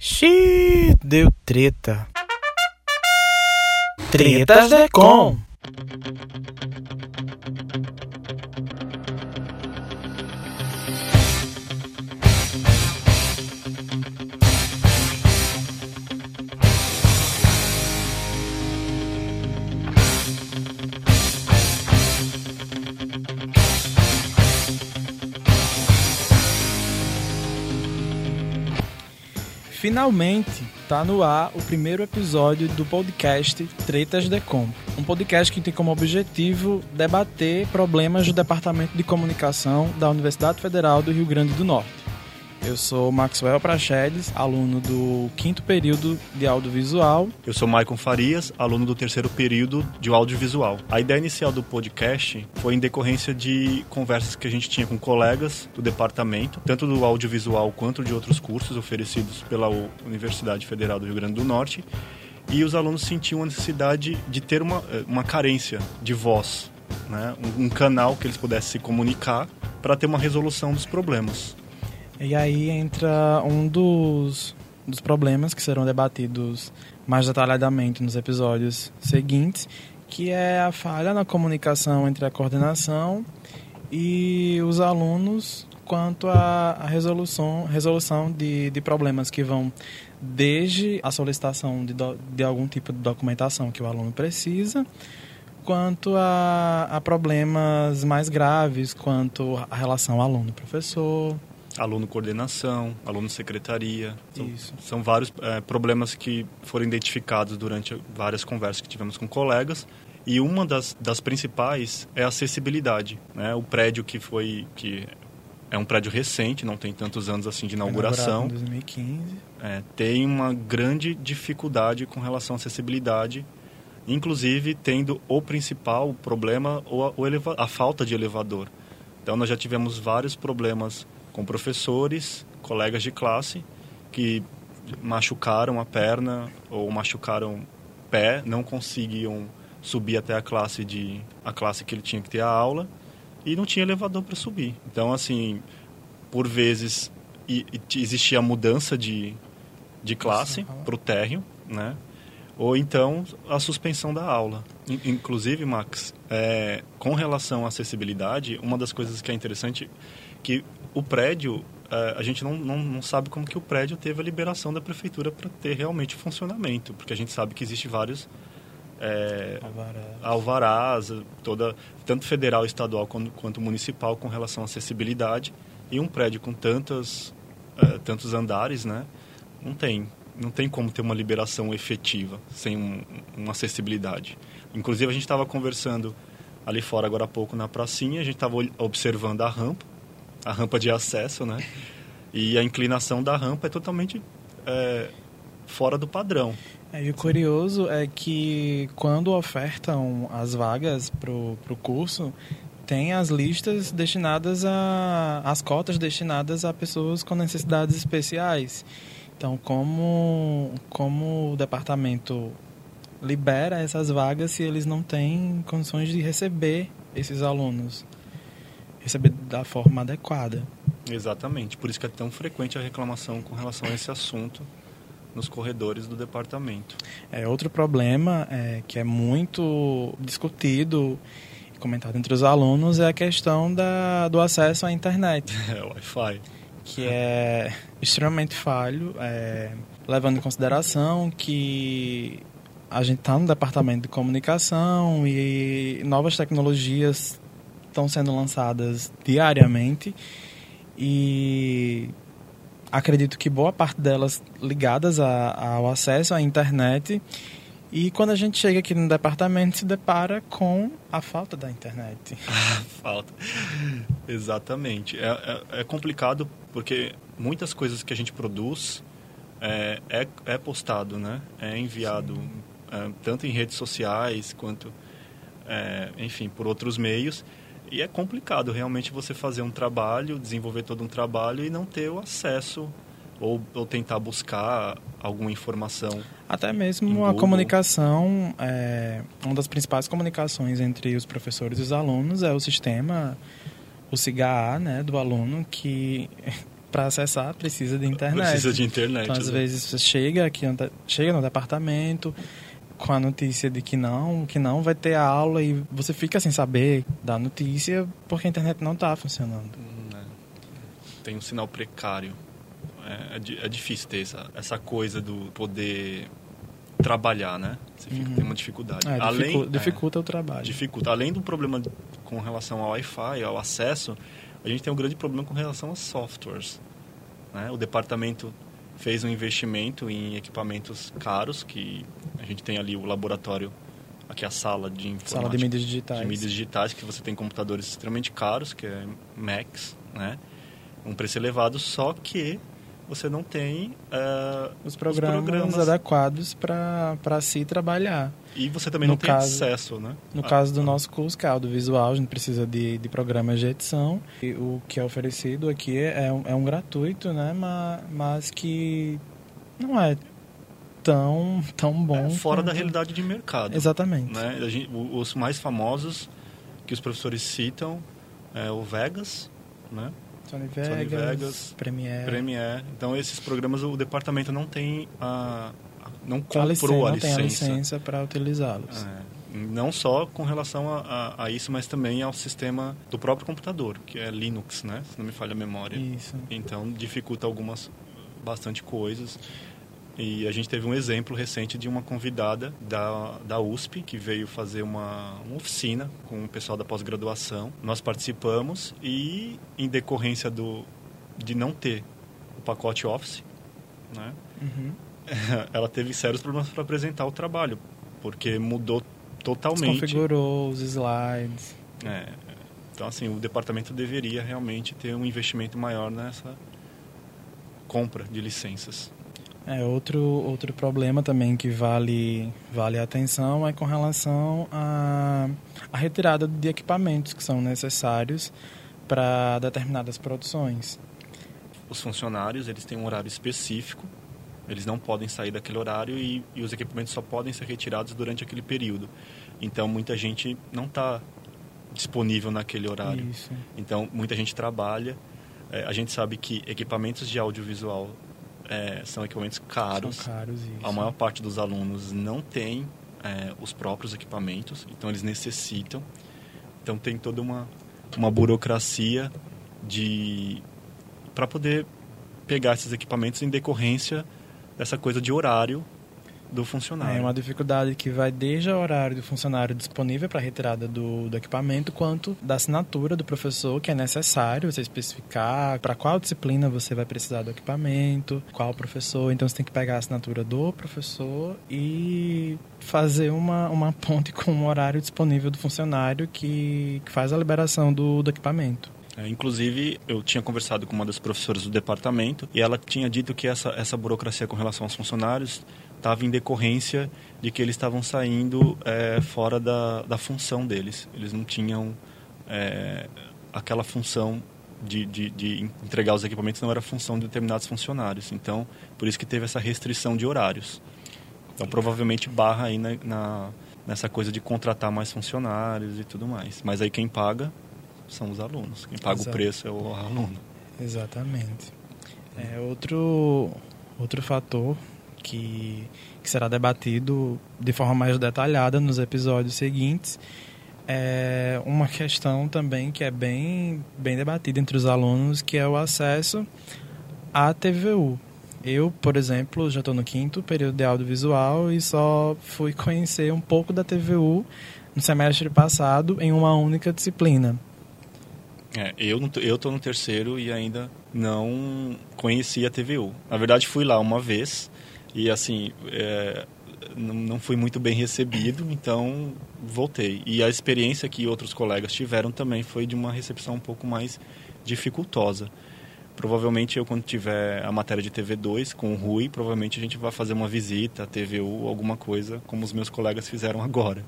Xiii, deu treta. Tretas Decom. Finalmente está no ar o primeiro episódio do podcast Tretas Decom. Um podcast que tem como objetivo debater problemas do Departamento de Comunicação da Universidade Federal do Rio Grande do Norte. Eu sou Maxwell Prachedes, aluno do quinto período de audiovisual. Eu sou Maicon Farias, aluno do terceiro período de audiovisual. A ideia inicial do podcast foi em decorrência de conversas que a gente tinha com colegas do departamento, tanto do audiovisual quanto de outros cursos oferecidos pela Universidade Federal do Rio Grande do Norte. E os alunos sentiam a necessidade de ter uma, uma carência de voz, né? um, um canal que eles pudessem se comunicar para ter uma resolução dos problemas. E aí entra um dos, dos problemas que serão debatidos mais detalhadamente nos episódios seguintes, que é a falha na comunicação entre a coordenação e os alunos quanto à resolução, resolução de, de problemas que vão desde a solicitação de, do, de algum tipo de documentação que o aluno precisa, quanto a, a problemas mais graves, quanto a relação aluno-professor, aluno coordenação, aluno secretaria. São, são vários é, problemas que foram identificados durante várias conversas que tivemos com colegas. E uma das, das principais é a acessibilidade. Né? O prédio que foi que é um prédio recente, não tem tantos anos assim de inauguração. Em 2015. É, tem uma grande dificuldade com relação à acessibilidade, inclusive tendo o principal problema ou a, a falta de elevador. Então nós já tivemos vários problemas com professores, colegas de classe que machucaram a perna ou machucaram o pé, não conseguiam subir até a classe de a classe que ele tinha que ter a aula e não tinha elevador para subir. Então assim, por vezes e, e existia a mudança de, de classe para o térreo, né? Ou então a suspensão da aula. Inclusive, Max, é, com relação à acessibilidade, uma das coisas que é interessante que o prédio, é, a gente não, não, não, sabe como que o prédio teve a liberação da prefeitura para ter realmente funcionamento, porque a gente sabe que existe vários é, alvarás. alvarás, toda, tanto federal, estadual quanto, quanto, municipal com relação à acessibilidade. E um prédio com tantas, é, tantos andares, né, não tem. Não tem como ter uma liberação efetiva sem um, uma acessibilidade. Inclusive, a gente estava conversando ali fora agora há pouco na pracinha, a gente estava observando a rampa, a rampa de acesso, né? E a inclinação da rampa é totalmente é, fora do padrão. É, e o curioso é que quando ofertam as vagas para o curso, tem as listas destinadas a. as cotas destinadas a pessoas com necessidades especiais. Então, como, como o departamento libera essas vagas se eles não têm condições de receber esses alunos? Receber da forma adequada. Exatamente, por isso que é tão frequente a reclamação com relação a esse assunto nos corredores do departamento. É outro problema é, que é muito discutido e comentado entre os alunos é a questão da, do acesso à internet. É, Wi-Fi. Que é extremamente falho, é, levando em consideração que a gente está no departamento de comunicação e novas tecnologias estão sendo lançadas diariamente e acredito que boa parte delas ligadas a, ao acesso à internet. E quando a gente chega aqui no departamento, se depara com a falta da internet. Ah, falta. Exatamente. É, é, é, complicado porque muitas coisas que a gente produz é, é, é postado, né? É enviado é, tanto em redes sociais quanto, é, enfim, por outros meios. E é complicado realmente você fazer um trabalho, desenvolver todo um trabalho e não ter o acesso ou, ou tentar buscar alguma informação. Até mesmo a comunicação, é, uma das principais comunicações entre os professores e os alunos é o sistema, o CIGA, né, do aluno, que para acessar precisa de internet. Precisa de internet. Então, às né? vezes você chega aqui, chega no departamento com a notícia de que não, que não vai ter aula e você fica sem saber da notícia porque a internet não está funcionando. Hum, é. Tem um sinal precário. É, é, é, difícil ter essa, essa coisa do poder trabalhar, né? Você fica, uhum. tem uma dificuldade. É, Além, dificulta o trabalho. Dificulta. Além do problema com relação ao Wi-Fi, ao acesso, a gente tem um grande problema com relação a softwares. Né? O departamento fez um investimento em equipamentos caros, que a gente tem ali o laboratório, aqui a sala de informática. Sala de mídias digitais. De mídias digitais, que você tem computadores extremamente caros, que é Macs, né? Um preço elevado, só que você não tem uh, os, programas os, programas adequados para se trabalhar. E você também no não caso, tem acesso, né? No ah, caso do ah. nosso curso, que é audiovisual, a gente precisa de, de programas de edição. E o que é oferecido aqui é um, é um gratuito, né? Mas, mas que não é tão, tão bom. É fora da realidade de mercado. Exatamente. Né? Gente, os mais famosos que os professores citam é o Vegas, né? Sony Vegas, Sony Vegas Premiere. Premiere. Então esses programas o departamento não tem a não comprou a licença, a licença. Não tem a licença para utilizá-los. É, não só com relação a, a, a, isso, mas também ao sistema do próprio computador, que é Linux, né? Se não me falha a memória. Isso. Então dificulta algumas bastante coisas. E a gente teve um exemplo recente de uma convidada da, da USP que veio fazer uma, uma oficina com o pessoal da pós-graduação. Nós participamos e, em decorrência do, de não ter o pacote Office, né? Uhum. ela teve sérios problemas para apresentar o trabalho, porque mudou totalmente. Configurou os slides. É, então, assim, o departamento deveria realmente ter um investimento maior nessa compra de licenças. É, outro, outro problema também que vale, vale a atenção é com relação à a, a retirada de equipamentos que são necessários para determinadas produções. Os funcionários eles têm um horário específico, eles não podem sair daquele horário e, e os equipamentos só podem ser retirados durante aquele período. Então muita gente não está disponível naquele horário. Isso. Então muita gente trabalha. É, a gente sabe que equipamentos de audiovisual é, são equipamentos caros. São caros isso. A maior parte dos alunos não tem é, os próprios equipamentos, então eles necessitam. Então tem toda uma, uma burocracia de para poder pegar esses equipamentos em decorrência dessa coisa de horário do funcionário. É uma dificuldade que vai desde o horário do funcionário disponível para retirada do, do, equipamento, quanto da assinatura do professor, que é necessário você especificar para qual disciplina você vai precisar do equipamento, qual professor. Então você tem que pegar a assinatura do professor e fazer uma, uma ponte com o horário disponível do funcionário que, que faz a liberação do, do equipamento. É, inclusive, eu tinha conversado com uma das professoras do departamento e ela tinha dito que essa, essa burocracia com relação aos funcionários estava em decorrência de que eles estavam saindo é, fora da, da função deles. Eles não tinham é, aquela função de, de, de, entregar os equipamentos, não era função de determinados funcionários. Então, por isso que teve essa restrição de horários. Então, provavelmente barra aí na, na nessa coisa de contratar mais funcionários e tudo mais. Mas aí quem paga são os alunos. Quem paga Exato. o preço é o aluno. Exatamente. É outro, outro fator que, que será debatido de forma mais detalhada nos episódios seguintes. É uma questão também que é bem, bem debatida entre os alunos, que é o acesso à TVU. Eu, por exemplo, já estou no quinto período de audiovisual e só fui conhecer um pouco da TVU no semestre passado em uma única disciplina. É, eu estou no terceiro e ainda não conheci a TVU. Na verdade, fui lá uma vez e assim, é, não, não fui muito bem recebido, então voltei. E a experiência que outros colegas tiveram também foi de uma recepção um pouco mais dificultosa. Provavelmente eu, quando tiver a matéria de TV2 com o Rui, provavelmente a gente vai fazer uma visita à TVU, alguma coisa, como os meus colegas fizeram agora.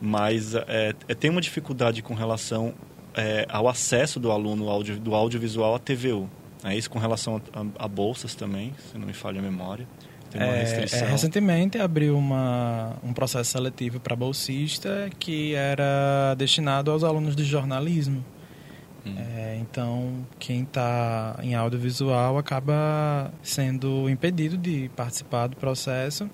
Mas é, é tem uma dificuldade com relação é, ao acesso do aluno audio, do audiovisual à TVU. É isso com relação a, a, a bolsas também, se não me falha a memória. Tem uma é, restrição. É, recentemente abriu uma, um processo seletivo para bolsista que era destinado aos alunos de jornalismo. Hum. É, então, quem está em audiovisual acaba sendo impedido de participar do processo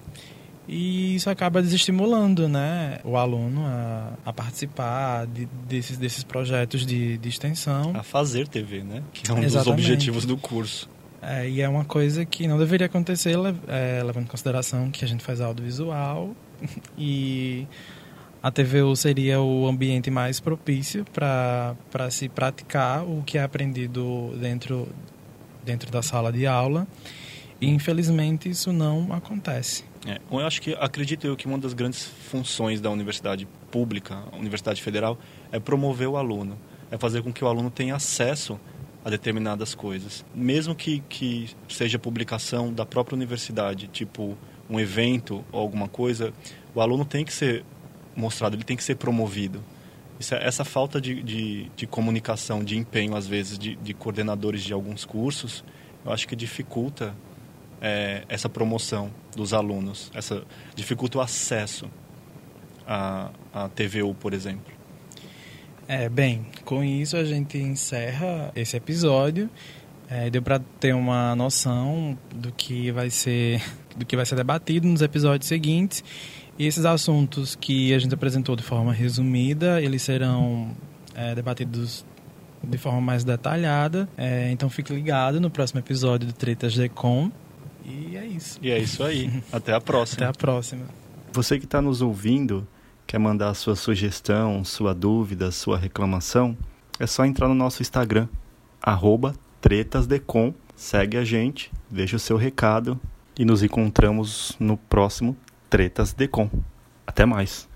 e isso acaba desestimulando né, o aluno a, a participar de, desses, desses projetos de, de extensão. A fazer TV, né? Que é um Exatamente. dos objetivos do curso. É, e é uma coisa que não deveria acontecer, é, levando em consideração que a gente faz audiovisual e a TVU seria o ambiente mais propício para se praticar o que é aprendido dentro, dentro da sala de aula. E infelizmente isso não acontece. É, eu acho que acredito eu que uma das grandes funções da universidade pública, a Universidade Federal, é promover o aluno, é fazer com que o aluno tenha acesso a determinadas coisas, mesmo que que seja publicação da própria universidade, tipo um evento ou alguma coisa, o aluno tem que ser mostrado, ele tem que ser promovido. É, essa falta de, de, de, comunicação, de empenho, às vezes, de, de, coordenadores de alguns cursos, eu acho que dificulta é, essa promoção dos alunos, essa dificulta o acesso à, à TVU, por exemplo. É, bem, com isso a gente encerra esse episódio. É, deu para ter uma noção do que vai ser do que vai ser debatido nos episódios seguintes e esses assuntos que a gente apresentou de forma resumida, eles serão é, debatidos de forma mais detalhada. É, então fique ligado no próximo episódio do Tretas Decom. E é isso. E é isso aí. Até a próxima. Até a próxima. Você que está nos ouvindo, quer mandar sua sugestão, sua dúvida, sua reclamação, é só entrar no nosso Instagram, tretasdecom. Segue a gente, deixa o seu recado e nos encontramos no próximo Tretas Decom. Até mais.